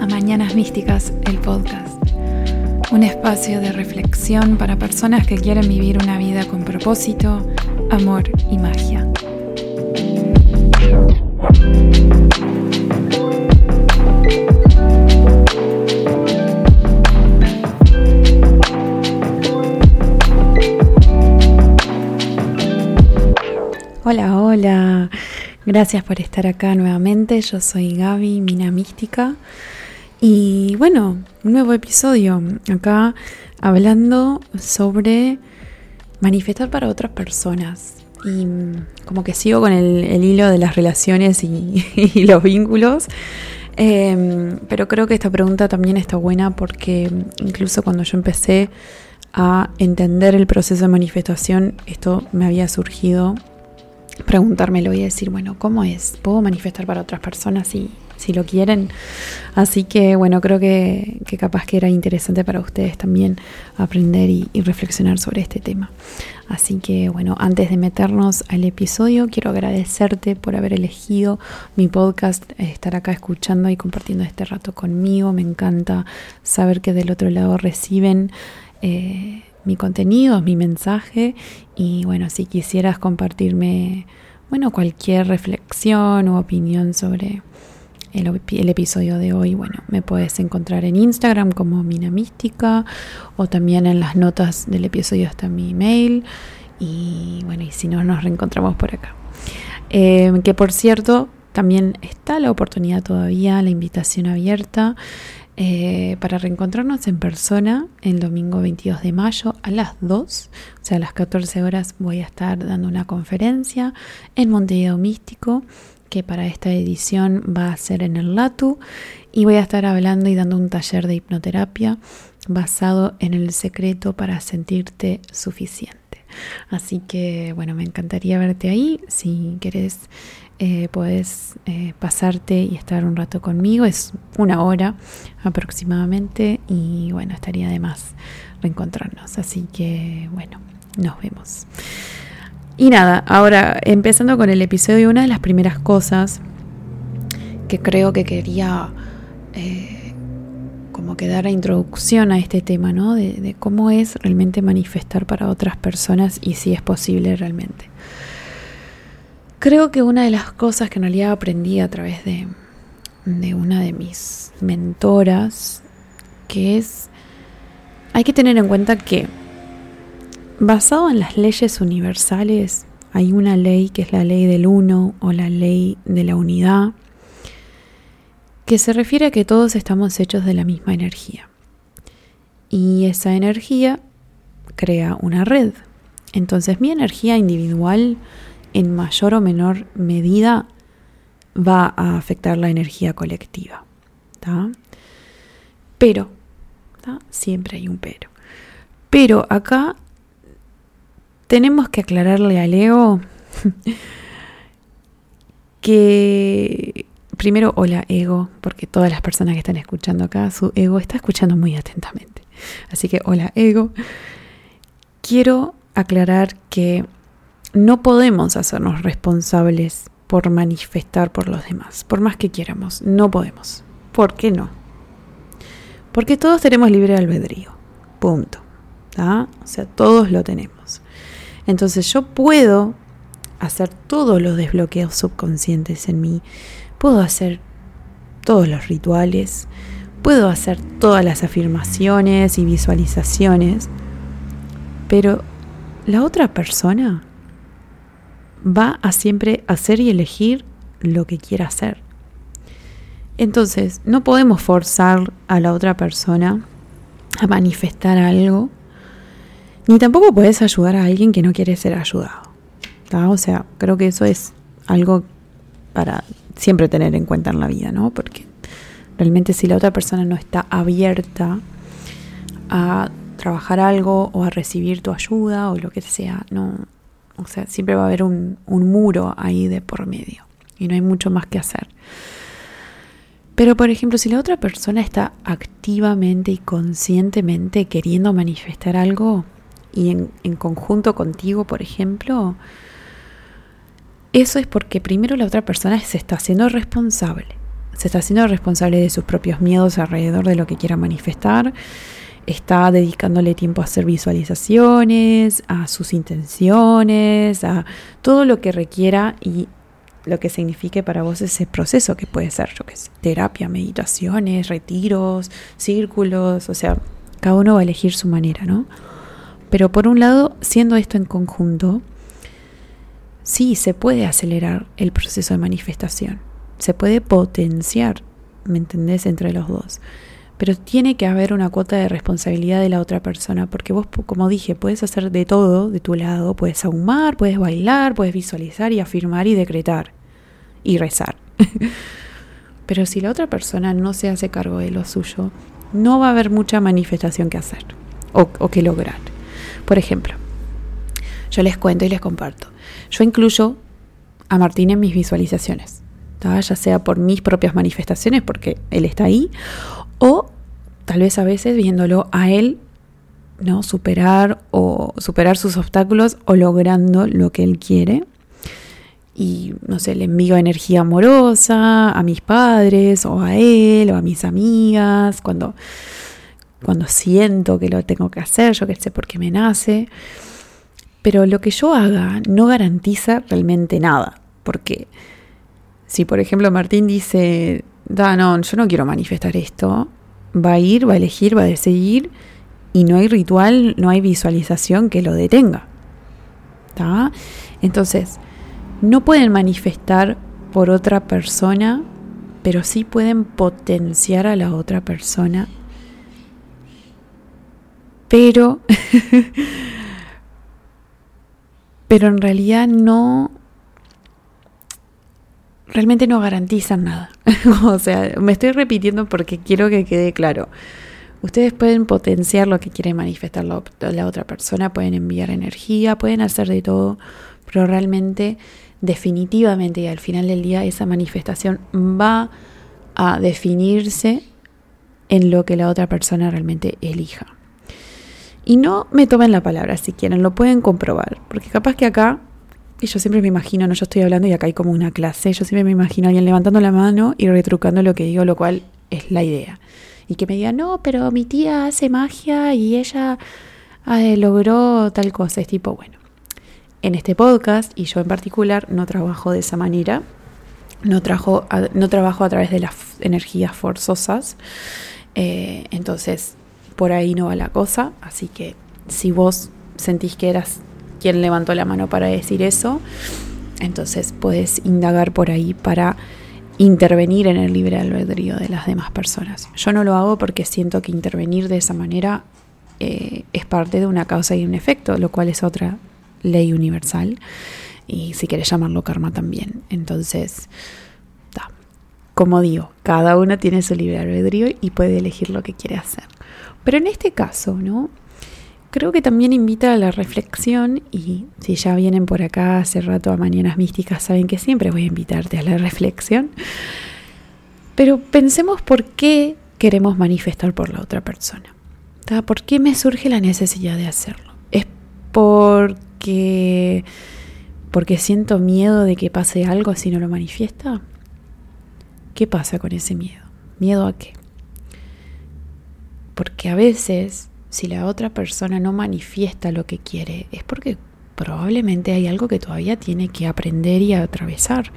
a Mañanas Místicas, el podcast. Un espacio de reflexión para personas que quieren vivir una vida con propósito, amor y magia. Hola, hola. Gracias por estar acá nuevamente. Yo soy Gaby, Mina Mística. Y bueno, un nuevo episodio acá hablando sobre manifestar para otras personas. Y como que sigo con el, hilo de las relaciones y, los vínculos. Em, pero creo que esta pregunta también está buena porque incluso cuando yo empecé a entender el proceso de manifestación, esto me había surgido preguntármelo y decir, bueno, ¿cómo es? ¿Puedo manifestar para otras personas si, si lo quieren? Así que bueno, creo que, capaz que era interesante para ustedes también aprender y, reflexionar sobre este tema. Así que bueno, antes de meternos al episodio, quiero agradecerte por haber elegido mi podcast, estar acá escuchando y compartiendo este rato conmigo. Me encanta saber que del otro lado reciben... Eh, mi contenido, mi mensaje. Y bueno, si quisieras compartirme, bueno, cualquier reflexión u opinión sobre el, episodio de hoy, bueno, me puedes encontrar en Instagram como Mina Mística o también en las notas del episodio está mi email. Y bueno, y si no, nos reencontramos por acá. Eh, que por cierto, también está la oportunidad todavía, la invitación abierta eh, para reencontrarnos en persona el domingo 22 de mayo a las 2, o sea, a las 14 horas voy a estar dando una conferencia en Montevideo Místico que para esta edición va a ser en el LATU y voy a estar hablando y dando un taller de hipnoterapia basado en el secreto para sentirte suficiente. Así que bueno, me encantaría verte ahí si querés eh, puedes eh, pasarte y estar un rato conmigo. Es una hora aproximadamente y bueno, estaría de más reencontrarnos. Así que bueno, nos vemos. Y nada, ahora empezando con el episodio, una de las primeras cosas que creo que quería eh, como que dar a introducción a este tema, ¿no? de cómo es realmente manifestar para otras personas y si es posible realmente. Creo que una de las cosas que en realidad aprendí a través de, una de mis mentoras, que es, hay que tener en cuenta que basado en las leyes universales, hay una ley que es la ley del uno o la ley de la unidad, que se refiere a que todos estamos hechos de la misma energía. Y esa energía crea una red. Entonces mi energía individual en mayor o menor medida va a afectar la energía colectiva. Pero, siempre hay un pero. Pero acá tenemos que aclararle al ego que primero, hola ego, porque todas las personas que están escuchando acá, su ego está escuchando muy atentamente. Así que, hola ego. Quiero aclarar que no podemos hacernos responsables por manifestar por los demás, por más que quieramos, no podemos. ¿Por qué no? Porque todos tenemos libre albedrío, punto. O sea, todos lo tenemos. Entonces yo puedo hacer todos los desbloqueos subconscientes en mí, puedo hacer todos los rituales, puedo hacer todas las afirmaciones y visualizaciones, pero la otra persona va a siempre hacer y elegir lo que quiera hacer. Entonces, no podemos forzar a la otra persona a manifestar algo, ni tampoco puedes ayudar a alguien que no quiere ser ayudado. O sea, creo que eso es algo para siempre tener en cuenta en la vida, ¿no? Porque realmente si la otra persona no está abierta a trabajar algo o a recibir tu ayuda o lo que sea, no, o sea, siempre va a haber un, muro ahí de por medio y no hay mucho más que hacer. Pero, por ejemplo, si la otra persona está activamente y conscientemente queriendo manifestar algo y en, en, conjunto contigo, por ejemplo, eso es porque primero la otra persona se está haciendo responsable, se está haciendo responsable de sus propios miedos alrededor de lo que quiera manifestar, está dedicándole tiempo a hacer visualizaciones, a sus intenciones, a todo lo que requiera y lo que signifique para vos ese proceso que puede ser, yo que sé, terapia, meditaciones, retiros, círculos, o sea, cada uno va a elegir su manera, ¿no? Pero por un lado, siendo esto en conjunto, sí se puede acelerar el proceso de manifestación, se puede potenciar, ¿me entendés?, entre los dos. Pero tiene que haber una cuota de responsabilidad de la otra persona, porque vos, como dije, puedes hacer de todo de tu lado, puedes ahumar, puedes bailar, puedes visualizar y afirmar y decretar y rezar. Pero si la otra persona no se hace cargo de lo suyo, no va a haber mucha manifestación que hacer o, o que lograr. Por ejemplo, yo les cuento y les comparto. Yo incluyo a Martín en mis visualizaciones, ya sea por mis propias manifestaciones, porque él está ahí, o tal vez a veces viéndolo a él, ¿no? Superar o superar sus obstáculos o logrando lo que él quiere. Y no sé, le envío energía amorosa a mis padres o a él o a mis amigas cuando, cuando siento que lo tengo que hacer, yo que sé por qué me nace. Pero lo que yo haga no garantiza realmente nada. Porque si por ejemplo Martín dice, da, no, yo no quiero manifestar esto, va a ir, va a elegir, va a decidir y no hay ritual, no hay visualización que lo detenga. Entonces, no pueden manifestar por otra persona, pero sí pueden potenciar a la otra persona. Pero, pero en realidad no, realmente no garantizan nada. o sea, me estoy repitiendo porque quiero que quede claro. Ustedes pueden potenciar lo que quiere manifestar la, la, otra persona, pueden enviar energía, pueden hacer de todo, pero realmente, definitivamente y al final del día, esa manifestación va a definirse en lo que la otra persona realmente elija. Y no me tomen la palabra si quieren, lo pueden comprobar, porque capaz que acá y yo siempre me imagino, no, yo estoy hablando y acá hay como una clase, yo siempre me imagino a alguien levantando la mano y retrucando lo que digo, lo cual es la idea. Y que me diga, no, pero mi tía hace magia y ella eh, logró tal cosa. Es tipo, bueno, en este podcast, y yo en particular, no trabajo de esa manera, no, trajo no trabajo a través de las energías forzosas, eh, entonces por ahí no va la cosa, así que si vos sentís que eras quien levantó la mano para decir eso. Entonces puedes indagar por ahí para intervenir en el libre albedrío de las demás personas. Yo no lo hago porque siento que intervenir de esa manera eh, es parte de una causa y un efecto, lo cual es otra ley universal. Y si quieres llamarlo karma también. Entonces, como digo, cada uno tiene su libre albedrío y puede elegir lo que quiere hacer. Pero en este caso, ¿no? creo que también invita a la reflexión y si ya vienen por acá hace rato a Mañanas Místicas, saben que siempre voy a invitarte a la reflexión. Pero pensemos por qué queremos manifestar por la otra persona. ¿Por qué me surge la necesidad de hacerlo? ¿Es porque, porque siento miedo de que pase algo si no lo manifiesta? ¿Qué pasa con ese miedo? ¿Miedo a qué? Porque a veces si la otra persona no manifiesta lo que quiere, es porque probablemente hay algo que todavía tiene que aprender y atravesar.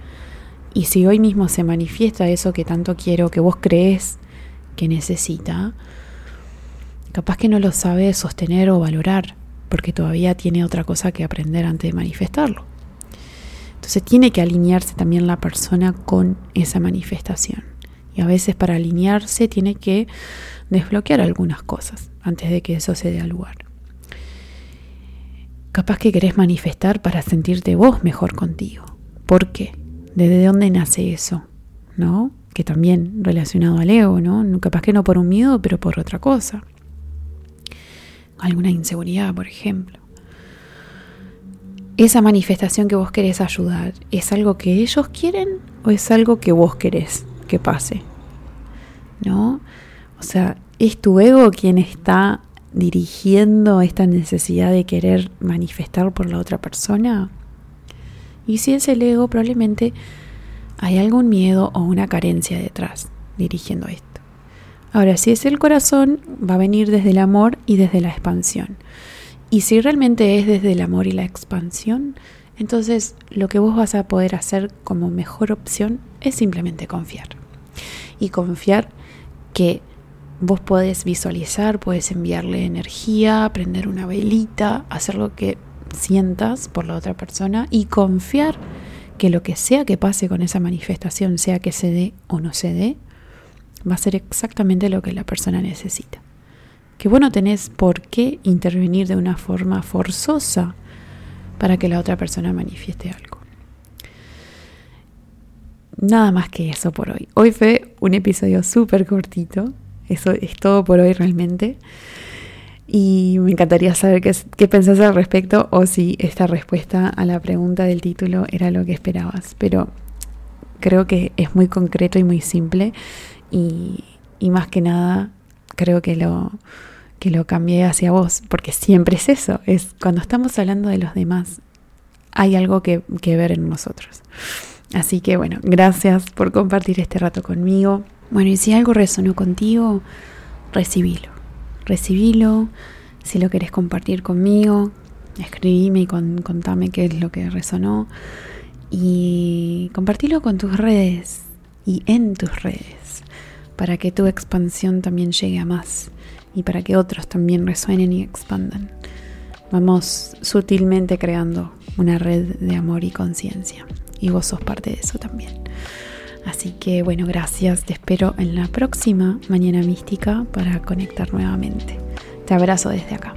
Y si hoy mismo se manifiesta eso que tanto quiero, que vos crees que necesita, capaz que no lo sabe sostener o valorar, porque todavía tiene otra cosa que aprender antes de manifestarlo. Entonces tiene que alinearse también la persona con esa manifestación. Y a veces para alinearse tiene que desbloquear algunas cosas antes de que eso se dé al lugar. Capaz que querés manifestar para sentirte vos mejor contigo. ¿Por qué? ¿Desde dónde nace eso? ¿No? Que también relacionado al ego, ¿no? Capaz que no por un miedo, pero por otra cosa. Alguna inseguridad, por ejemplo. Esa manifestación que vos querés ayudar, ¿es algo que ellos quieren o es algo que vos querés que pase? ¿No? O sea, ¿es tu ego quien está dirigiendo esta necesidad de querer manifestar por la otra persona? Y si es el ego, probablemente hay algún miedo o una carencia detrás dirigiendo esto. Ahora, si es el corazón, va a venir desde el amor y desde la expansión. Y si realmente es desde el amor y la expansión, entonces lo que vos vas a poder hacer como mejor opción es simplemente confiar. Y confiar que vos podés visualizar, puedes enviarle energía, prender una velita, hacer lo que sientas por la otra persona y confiar que lo que sea que pase con esa manifestación, sea que se dé o no se dé, va a ser exactamente lo que la persona necesita. Que vos no tenés por qué intervenir de una forma forzosa para que la otra persona manifieste algo. Nada más que eso por hoy. Hoy fue un episodio súper cortito. Eso es todo por hoy realmente. Y me encantaría saber qué, qué, pensás al respecto o si esta respuesta a la pregunta del título era lo que esperabas. Pero creo que es muy concreto y muy simple y, más que nada creo que lo, que lo cambié hacia vos, porque siempre es eso, es cuando estamos hablando de los demás, hay algo que, que ver en nosotros. Así que bueno, gracias por compartir este rato conmigo. Bueno, y si algo resonó contigo, recibilo. Recibilo. Si lo querés compartir conmigo, escribime y contame qué es lo que resonó. Y compartilo con tus redes y en tus redes para que tu expansión también llegue a más y para que otros también resuenen y expandan. Vamos sutilmente creando una red de amor y conciencia y vos sos parte de eso también. Así que bueno, gracias, te espero en la próxima Mañana Mística para conectar nuevamente. Te abrazo desde acá.